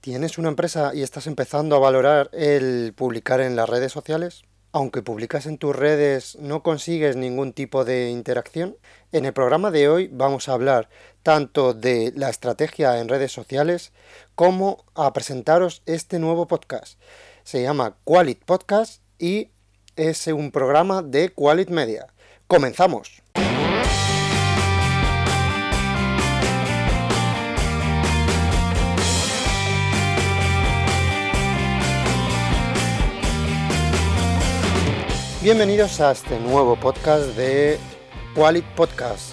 ¿Tienes una empresa y estás empezando a valorar el publicar en las redes sociales? Aunque publicas en tus redes no consigues ningún tipo de interacción. En el programa de hoy vamos a hablar tanto de la estrategia en redes sociales como a presentaros este nuevo podcast. Se llama Qualit Podcast y es un programa de Qualit Media. ¡Comenzamos! Bienvenidos a este nuevo podcast de Qualit Podcast.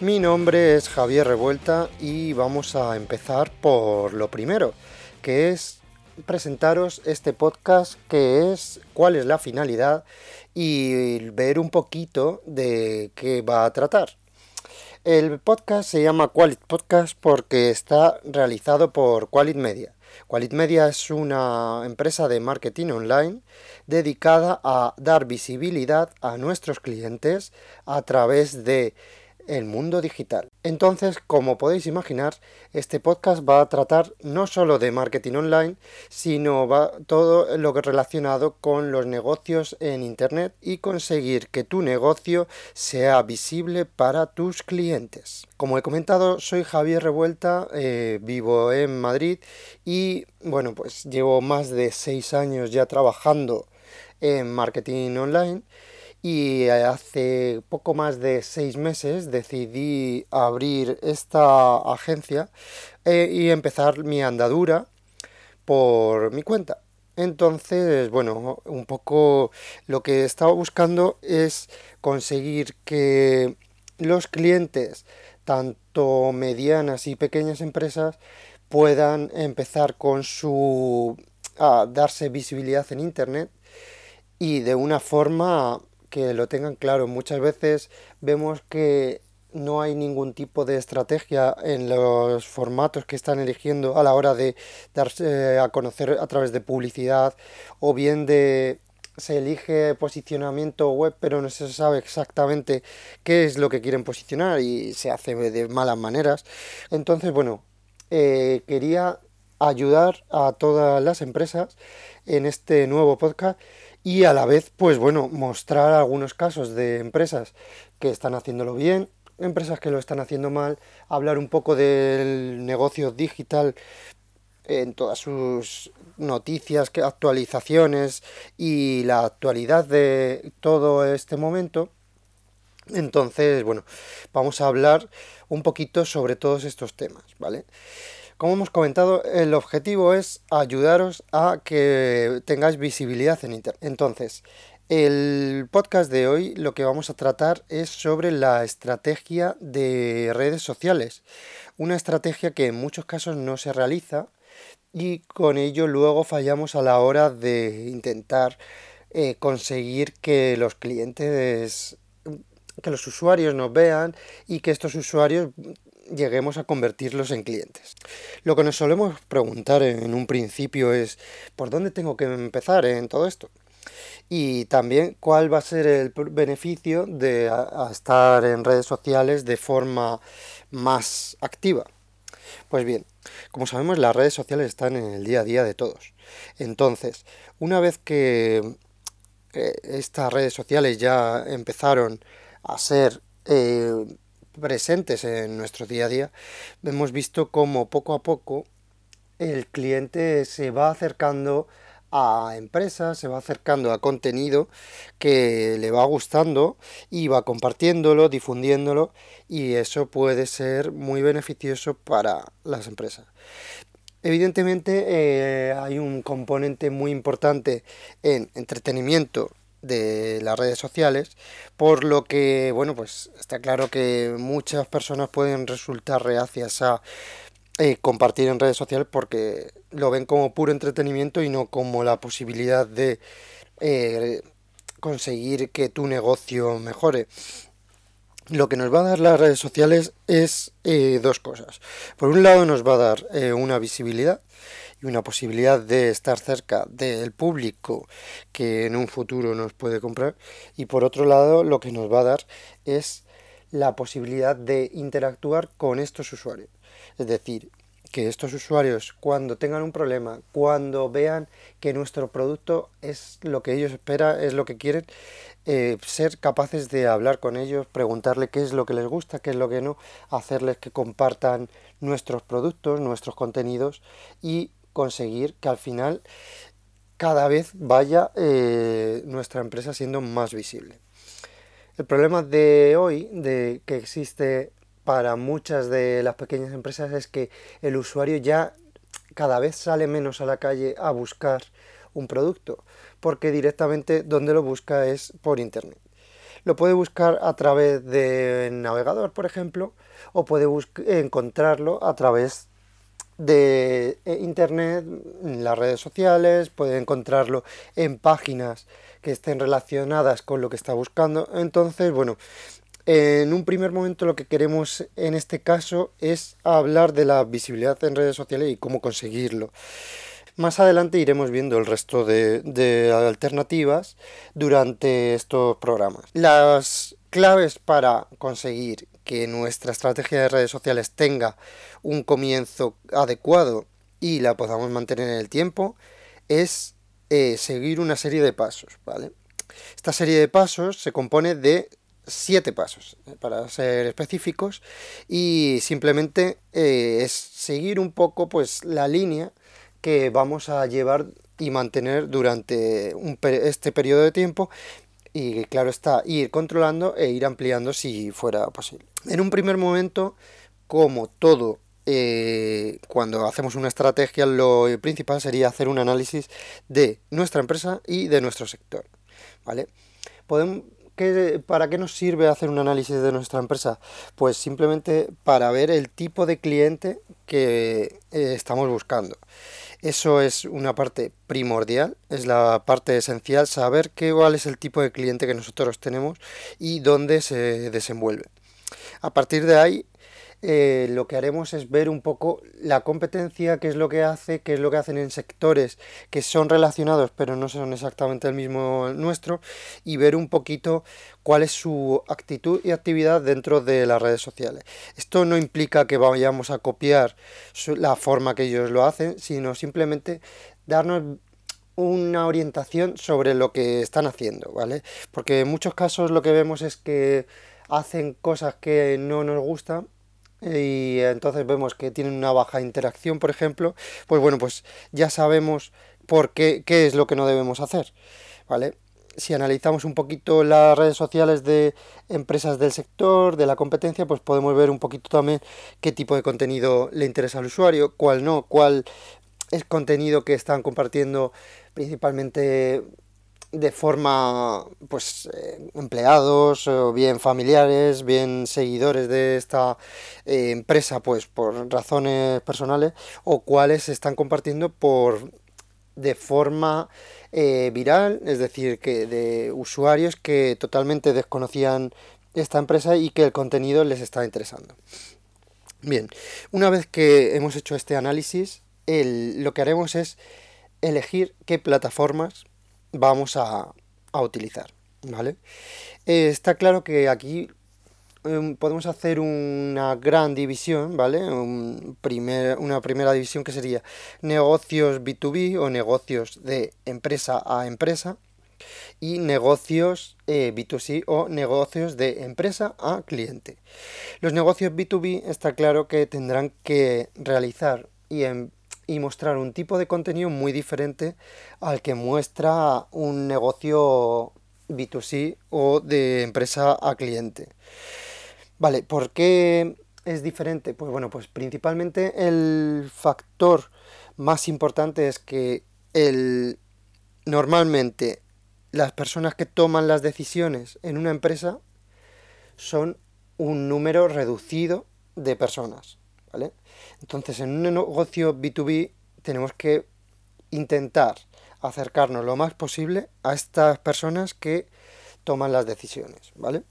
Mi nombre es Javier Revuelta y vamos a empezar por lo primero, que es presentaros este podcast que es cuál es la finalidad y ver un poquito de qué va a tratar. El podcast se llama Qualit Podcast porque está realizado por Qualit Media. Qualit Media es una empresa de marketing online dedicada a dar visibilidad a nuestros clientes a través de el mundo digital. Entonces, como podéis imaginar, este podcast va a tratar no solo de marketing online, sino va todo lo que relacionado con los negocios en internet y conseguir que tu negocio sea visible para tus clientes. Como he comentado, soy Javier Revuelta, eh, vivo en Madrid y bueno, pues llevo más de seis años ya trabajando en marketing online y hace poco más de seis meses decidí abrir esta agencia eh, y empezar mi andadura por mi cuenta. Entonces, bueno, un poco lo que estaba buscando es conseguir que los clientes, tanto medianas y pequeñas empresas, puedan empezar con su a darse visibilidad en internet y de una forma que lo tengan claro. Muchas veces vemos que no hay ningún tipo de estrategia en los formatos que están eligiendo a la hora de darse a conocer a través de publicidad o bien de se elige posicionamiento web pero no se sabe exactamente qué es lo que quieren posicionar y se hace de malas maneras entonces bueno eh, quería ayudar a todas las empresas en este nuevo podcast y a la vez, pues bueno, mostrar algunos casos de empresas que están haciéndolo bien, empresas que lo están haciendo mal, hablar un poco del negocio digital en todas sus noticias, actualizaciones y la actualidad de todo este momento. Entonces, bueno, vamos a hablar un poquito sobre todos estos temas, ¿vale? Como hemos comentado, el objetivo es ayudaros a que tengáis visibilidad en Internet. Entonces, el podcast de hoy lo que vamos a tratar es sobre la estrategia de redes sociales. Una estrategia que en muchos casos no se realiza y con ello luego fallamos a la hora de intentar eh, conseguir que los clientes que los usuarios nos vean y que estos usuarios lleguemos a convertirlos en clientes. Lo que nos solemos preguntar en un principio es ¿por dónde tengo que empezar en todo esto? Y también cuál va a ser el beneficio de estar en redes sociales de forma más activa. Pues bien, como sabemos las redes sociales están en el día a día de todos. Entonces, una vez que estas redes sociales ya empezaron a ser eh, presentes en nuestro día a día, hemos visto cómo poco a poco el cliente se va acercando a empresas, se va acercando a contenido que le va gustando y va compartiéndolo, difundiéndolo y eso puede ser muy beneficioso para las empresas. Evidentemente eh, hay un componente muy importante en entretenimiento de las redes sociales, por lo que, bueno, pues está claro que muchas personas pueden resultar reacias a eh, compartir en redes sociales porque lo ven como puro entretenimiento y no como la posibilidad de eh, conseguir que tu negocio mejore. Lo que nos va a dar las redes sociales es eh, dos cosas. Por un lado nos va a dar una visibilidad y una posibilidad de estar cerca del público que en un futuro nos puede comprar. Y por otro lado, lo que nos va a dar es la posibilidad de interactuar con estos usuarios. Es decir, que estos usuarios cuando tengan un problema, cuando vean que nuestro producto es lo que ellos esperan, es lo que quieren, eh, ser capaces de hablar con ellos, preguntarle qué es lo que les gusta, qué es lo que no, hacerles que compartan nuestros productos, nuestros contenidos y conseguir que al final cada vez vaya eh, nuestra empresa siendo más visible. El problema de hoy, de que existe para muchas de las pequeñas empresas, es que el usuario ya cada vez sale menos a la calle a buscar un producto, porque directamente donde lo busca es por internet. Lo puede buscar a través del navegador, por ejemplo, o puede encontrarlo a través de eh, internet, en las redes sociales, puede encontrarlo en páginas que estén relacionadas con lo que está buscando. Entonces, bueno, en un primer momento lo que queremos en este caso es hablar de la visibilidad en redes sociales y cómo conseguirlo. Más adelante iremos viendo el resto de, de alternativas durante estos programas. Las claves para conseguir que nuestra estrategia de redes sociales tenga un comienzo adecuado y la podamos mantener en el tiempo es eh, seguir una serie de pasos, ¿vale? Esta serie de pasos se compone de siete pasos, eh, para ser específicos, y simplemente eh, es seguir un poco pues la línea que vamos a llevar y mantener durante este periodo de tiempo y claro está ir controlando e ir ampliando si fuera posible. En un primer momento, como todo eh, cuando hacemos una estrategia, lo principal sería hacer un análisis de nuestra empresa y de nuestro sector. ¿Vale? Podemos, ¿Para qué nos sirve hacer un análisis de nuestra empresa? Pues simplemente para ver el tipo de cliente que eh, estamos buscando. Eso es una parte primordial, es la parte esencial, saber qué, cuál es el tipo de cliente que nosotros tenemos y dónde se desenvuelve. A partir de ahí, eh, lo que haremos es ver un poco la competencia, qué es lo que hace, qué es lo que hacen en sectores que son relacionados pero no son exactamente el mismo nuestro y ver un poquito cuál es su actitud y actividad dentro de las redes sociales. Esto no implica que vayamos a copiar la forma que ellos lo hacen, sino simplemente darnos una orientación sobre lo que están haciendo, ¿vale? Porque en muchos casos lo que vemos es que hacen cosas que no nos gustan y entonces vemos que tienen una baja interacción, por ejemplo, pues bueno, pues ya sabemos por qué, qué es lo que no debemos hacer, ¿vale? Si analizamos un poquito las redes sociales de empresas del sector, de la competencia, pues podemos ver un poquito también qué tipo de contenido le interesa al usuario, cuál no, cuál es contenido que están compartiendo principalmente de forma, pues, eh, empleados, o bien familiares, bien seguidores de esta eh, empresa, pues, por razones personales, o cuáles se están compartiendo por de forma eh, viral, es decir, que de usuarios que totalmente desconocían esta empresa y que el contenido les está interesando. Bien, una vez que hemos hecho este análisis, lo que haremos es elegir qué plataformas vamos a, utilizar. ¿vale? Eh, está claro que aquí em, podemos hacer una gran división, ¿vale? Un primer, una primera división que sería negocios B2B o negocios de empresa a empresa y negocios eh, B2C o negocios de empresa a cliente. Los negocios B2B está claro que tendrán que realizar y en, y mostrar un tipo de contenido muy diferente al que muestra un negocio B2C o de empresa a cliente. Vale, ¿por qué es diferente? Pues bueno, pues principalmente el factor más importante es que el, normalmente las personas que toman las decisiones en una empresa son un número reducido de personas. ¿Vale? Entonces, en un negocio B2B tenemos que intentar acercarnos lo más posible a estas personas que toman las decisiones, ¿vale?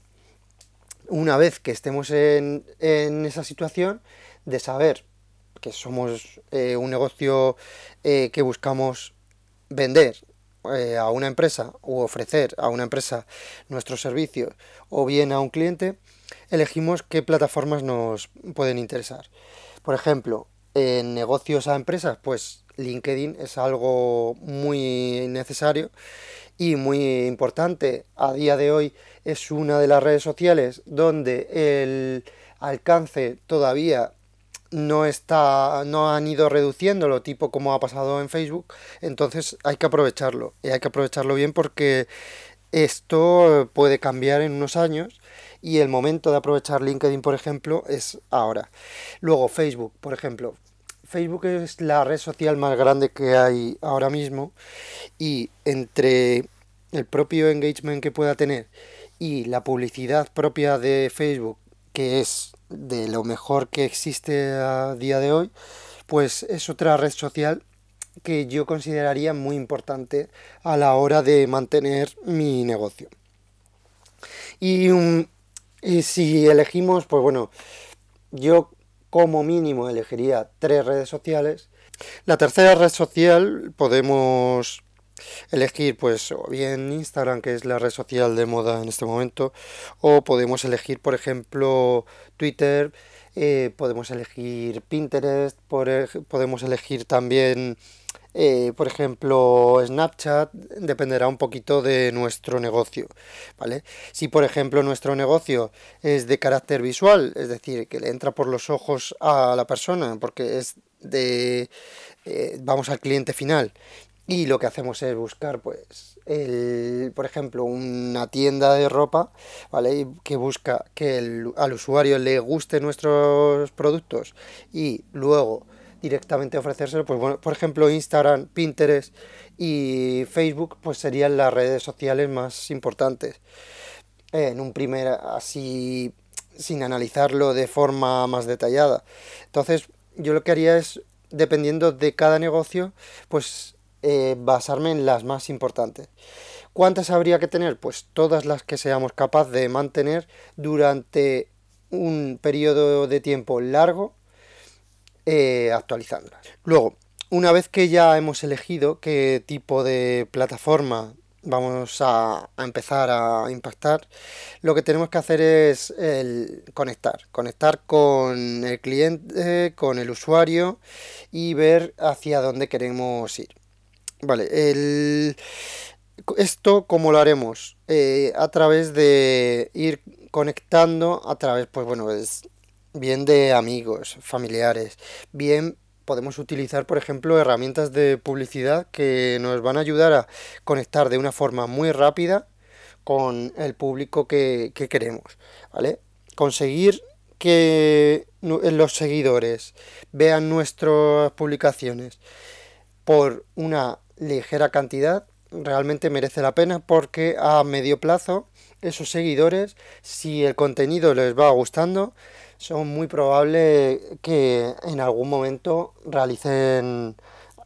Una vez que estemos en, esa situación de saber que somos eh, un negocio eh, que buscamos vender eh, a una empresa o ofrecer a una empresa nuestros servicios o bien a un cliente, elegimos qué plataformas nos pueden interesar. Por ejemplo, en negocios a empresas, pues LinkedIn es algo muy necesario y muy importante. A día de hoy es una de las redes sociales donde el alcance todavía no está no han ido reduciéndolo tipo como ha pasado en Facebook entonces hay que aprovecharlo. Y hay que aprovecharlo bien porque esto puede cambiar en unos años y el momento de aprovechar LinkedIn por ejemplo es ahora. Luego Facebook por ejemplo. Facebook es la red social más grande que hay ahora mismo y entre el propio engagement que pueda tener y la publicidad propia de Facebook que es de lo mejor que existe a día de hoy, pues es otra red social que yo consideraría muy importante a la hora de mantener mi negocio. Y, si elegimos, pues bueno, yo como mínimo elegiría tres redes sociales. La tercera red social podemos elegir pues o bien Instagram que es la red social de moda en este momento o podemos elegir por ejemplo Twitter eh, podemos elegir Pinterest podemos elegir también eh, por ejemplo Snapchat dependerá un poquito de nuestro negocio vale si por ejemplo nuestro negocio es de carácter visual es decir que le entra por los ojos a la persona porque es de eh, vamos al cliente final y lo que hacemos es buscar, pues, el, por ejemplo, una tienda de ropa, ¿vale? Que busca que al usuario le guste nuestros productos y luego directamente ofrecérselo, pues bueno, por ejemplo, Instagram, Pinterest y Facebook, pues serían las redes sociales más importantes. En un primer, así, sin analizarlo de forma más detallada. Entonces, yo lo que haría es, dependiendo de cada negocio, pues eh, basarme en las más importantes. ¿Cuántas habría que tener? Pues todas las que seamos capaces de mantener durante un periodo de tiempo largo eh, actualizándolas. Luego, una vez que ya hemos elegido qué tipo de plataforma vamos a, empezar a impactar, lo que tenemos que hacer es el conectar, conectar con el cliente, con el usuario y ver hacia dónde queremos ir. Vale, el... esto cómo lo haremos? Eh, a través de ir conectando, a través, pues bueno, es bien de amigos, familiares, bien podemos utilizar, por ejemplo, herramientas de publicidad que nos van a ayudar a conectar de una forma muy rápida con el público que, que queremos, ¿vale? Conseguir que los seguidores vean nuestras publicaciones por una ligera cantidad realmente merece la pena porque a medio plazo esos seguidores, si el contenido les va gustando, son muy probable que en algún momento realicen,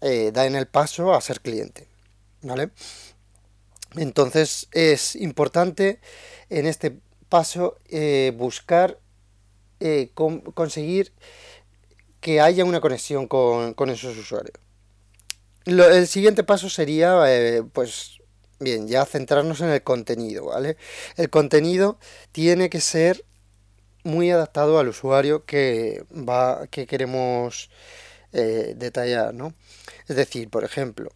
eh, den el paso a ser cliente. ¿Vale? Entonces es importante en este paso eh, buscar eh, conseguir que haya una conexión con, con esos usuarios el siguiente paso sería, eh, pues, bien, ya centrarnos en el contenido, ¿vale? El contenido tiene que ser muy adaptado al usuario que va, que queremos eh, detallar, ¿no? Es decir, por ejemplo,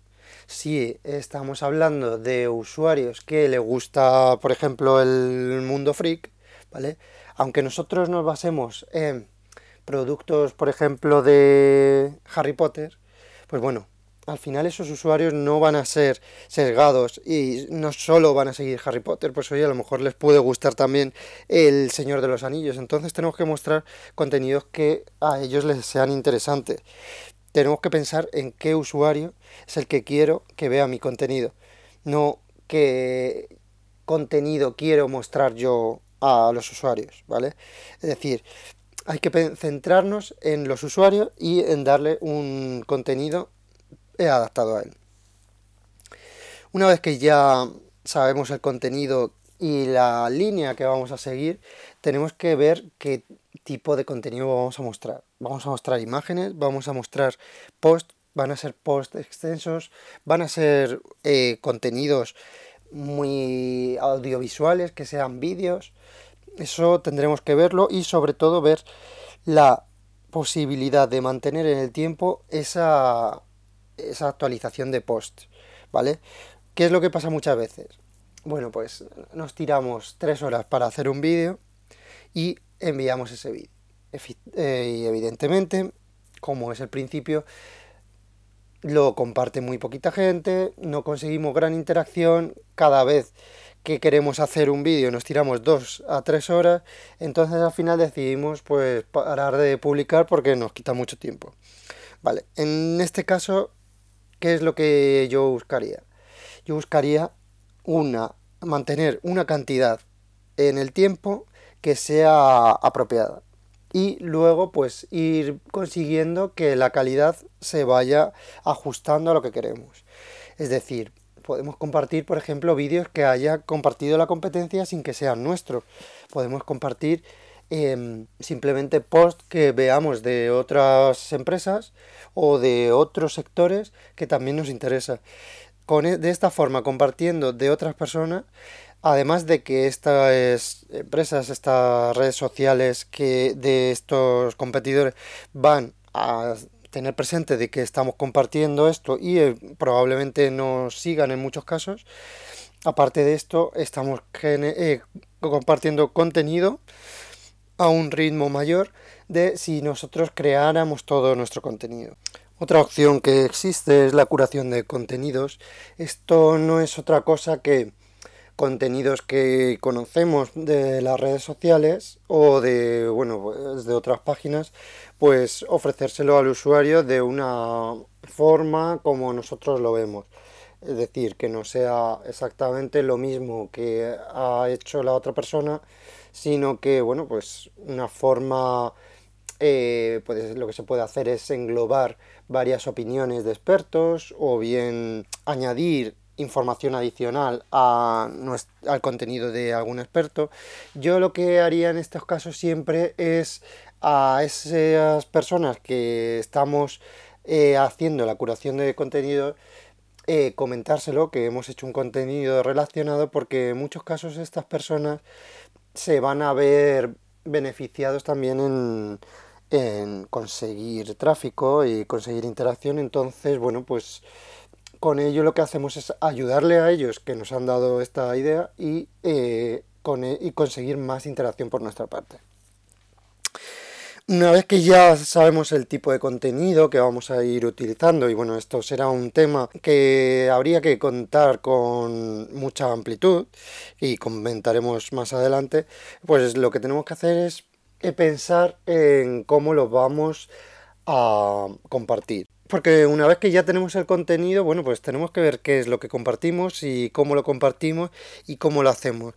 si estamos hablando de usuarios que le gusta, por ejemplo, el mundo freak, ¿vale? Aunque nosotros nos basemos en productos, por ejemplo, de Harry Potter, pues bueno, al final esos usuarios no van a ser sesgados y no solo van a seguir Harry Potter, pues hoy a lo mejor les puede gustar también El Señor de los Anillos. Entonces tenemos que mostrar contenidos que a ellos les sean interesantes. Tenemos que pensar en qué usuario es el que quiero que vea mi contenido, no qué contenido quiero mostrar yo a los usuarios, ¿vale? Es decir, hay que centrarnos en los usuarios y en darle un contenido he adaptado a él. Una vez que ya sabemos el contenido y la línea que vamos a seguir, tenemos que ver qué tipo de contenido vamos a mostrar. Vamos a mostrar imágenes, vamos a mostrar posts, van a ser posts extensos, van a ser eh, contenidos muy audiovisuales, que sean vídeos. Eso tendremos que verlo y sobre todo ver la posibilidad de mantener en el tiempo esa, esa actualización de post, ¿vale? ¿Qué es lo que pasa muchas veces? Bueno, pues nos tiramos tres horas para hacer un vídeo y enviamos ese vídeo. Eh, y evidentemente, como es el principio, lo comparte muy poquita gente, no conseguimos gran interacción, cada vez que queremos hacer un vídeo nos tiramos dos a tres horas, entonces al final decidimos pues parar de publicar porque nos quita mucho tiempo. Vale, en este caso, ¿qué es lo que yo buscaría? Yo buscaría una, mantener una cantidad en el tiempo que sea apropiada y luego pues ir consiguiendo que la calidad se vaya ajustando a lo que queremos. Es decir, podemos compartir, por ejemplo, vídeos que haya compartido la competencia sin que sean nuestros. Podemos compartir em, simplemente posts que veamos de otras empresas o de otros sectores que también nos interesa. Con, e, de esta forma, compartiendo de otras personas, además de que estas empresas, estas redes sociales que de estos competidores van a tener presente de que estamos compartiendo esto y eh, probablemente nos sigan en muchos casos. Aparte de esto, estamos eh, compartiendo contenido a un ritmo mayor de si nosotros creáramos todo nuestro contenido. Otra opción que existe es la curación de contenidos. Esto no es otra cosa que contenidos que conocemos de las redes sociales o de bueno pues de otras páginas pues ofrecérselo al usuario de una forma como nosotros lo vemos es decir que no sea exactamente lo mismo que ha hecho la otra persona sino que bueno pues una forma eh, pues lo que se puede hacer es englobar varias opiniones de expertos o bien añadir información adicional a al contenido de algún experto. Yo lo que haría en estos casos siempre es a esas personas que estamos eh, haciendo la curación de contenido, eh, comentárselo, que hemos hecho un contenido relacionado, porque en muchos casos estas personas se van a ver beneficiados también en, conseguir tráfico y conseguir interacción. Entonces, bueno, pues con ello lo que hacemos es ayudarle a ellos que nos han dado esta idea y, eh, con, e, y conseguir más interacción por nuestra parte. Una vez que ya sabemos el tipo de contenido que vamos a ir utilizando, y bueno, esto será un tema que habría que contar con mucha amplitud y comentaremos más adelante, pues lo que tenemos que hacer es eh, pensar en cómo lo vamos a compartir. Porque una vez que ya tenemos el contenido, bueno, pues tenemos que ver qué es lo que compartimos y cómo lo compartimos y cómo lo hacemos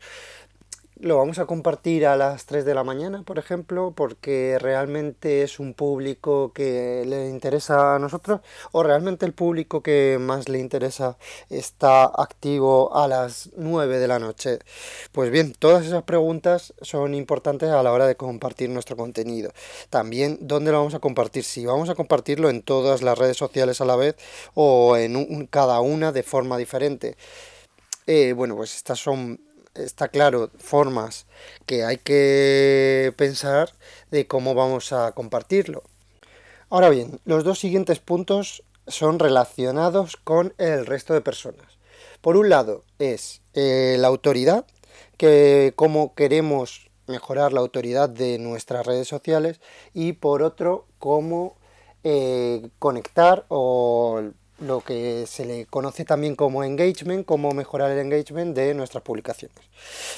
lo vamos a compartir a las 3 de la mañana, por ejemplo, porque realmente es un público que le interesa a nosotros o realmente el público que más le interesa está activo a las 9 de la noche. Pues bien, todas esas preguntas son importantes a la hora de compartir nuestro contenido. También dónde lo vamos a compartir, si vamos a compartirlo en todas las redes sociales a la vez o en cada una de forma diferente. Eh, bueno, pues estas son está claro formas que hay que pensar de cómo vamos a compartirlo. Ahora bien, los dos siguientes puntos son relacionados con el resto de personas. Por un lado es eh, la autoridad, que cómo queremos mejorar la autoridad de nuestras redes sociales y por otro cómo eh, conectar o lo que se le conoce también como engagement, cómo mejorar el engagement de nuestras publicaciones.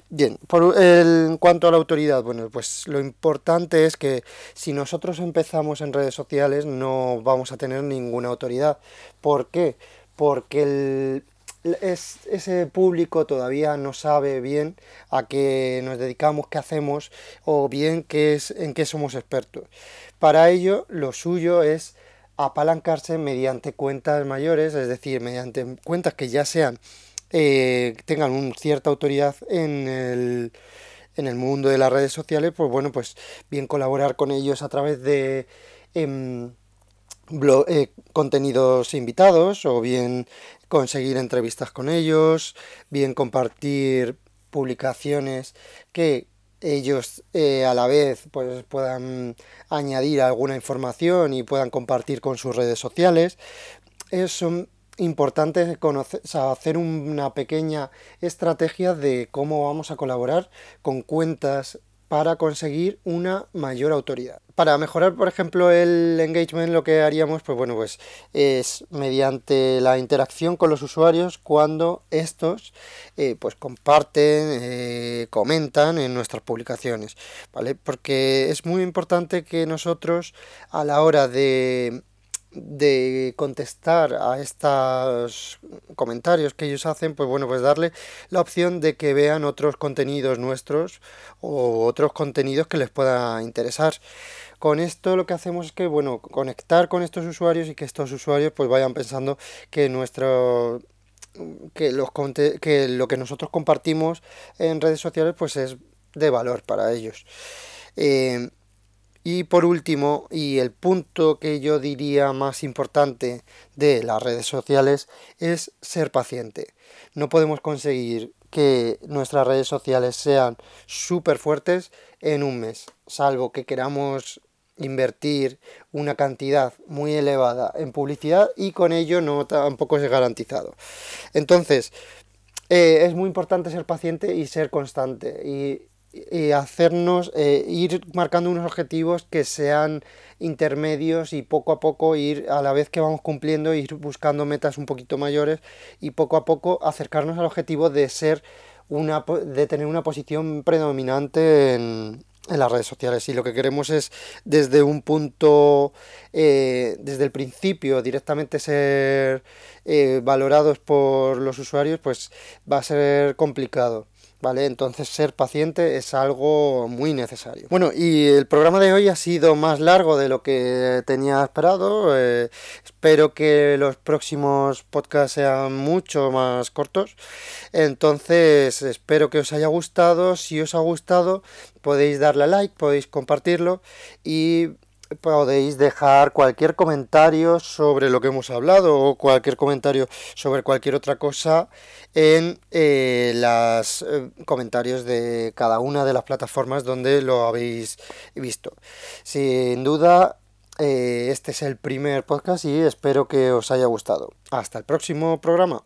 Bien, por en cuanto a la autoridad, bueno, pues lo importante es que si nosotros empezamos en redes sociales no vamos a tener ninguna autoridad. ¿Por qué? Porque el, es, ese público todavía no sabe bien a qué nos dedicamos, qué hacemos o bien qué es, en qué somos expertos. Para ello, lo suyo es apalancarse mediante cuentas mayores, es decir, mediante cuentas que ya sean eh, tengan una cierta autoridad en el, en el mundo de las redes sociales, pues bueno, pues bien colaborar con ellos a través de em, eh, contenidos invitados o bien conseguir entrevistas con ellos, bien compartir publicaciones que ellos eh, a la vez pues puedan añadir alguna información y puedan compartir con sus redes sociales. Es importante conocer, hacer una pequeña estrategia de cómo vamos a colaborar con cuentas para conseguir una mayor autoridad. Para mejorar, por ejemplo, el engagement, lo que haríamos, pues bueno, pues es mediante la interacción con los usuarios cuando estos, eh, pues comparten, eh, comentan en nuestras publicaciones, ¿vale? Porque es muy importante que nosotros a la hora de de contestar a estos comentarios que ellos hacen, pues bueno, pues darle la opción de que vean otros contenidos nuestros o otros contenidos que les pueda interesar. Con esto lo que hacemos es que, bueno, conectar con estos usuarios y que estos usuarios pues vayan pensando que nuestro que los que lo que nosotros compartimos en redes sociales pues es de valor para ellos. Eh, y por último, y el punto que yo diría más importante de las redes sociales es ser paciente. No podemos conseguir que nuestras redes sociales sean súper fuertes en un mes, salvo que queramos invertir una cantidad muy elevada en publicidad y con ello no tampoco es garantizado. Entonces, eh, es muy importante ser paciente y ser constante. Y hacernos eh, ir marcando unos objetivos que sean intermedios y poco a poco ir a la vez que vamos cumpliendo ir buscando metas un poquito mayores y poco a poco acercarnos al objetivo de ser una de tener una posición predominante en, en las redes sociales. Y lo que queremos es desde un punto eh, desde el principio directamente ser eh, valorados por los usuarios pues va a ser complicado ¿vale? Entonces ser paciente es algo muy necesario. Bueno, y el programa de hoy ha sido más largo de lo que tenía esperado. Eh, espero que los próximos podcasts sean mucho más cortos. Entonces espero que os haya gustado. Si os ha gustado, podéis darle a like, podéis compartirlo y podéis dejar cualquier comentario sobre lo que hemos hablado o cualquier comentario sobre cualquier otra cosa en eh, los eh, comentarios de cada una de las plataformas donde lo habéis visto. Sin duda, eh, este es el primer podcast y espero que os haya gustado. Hasta el próximo programa.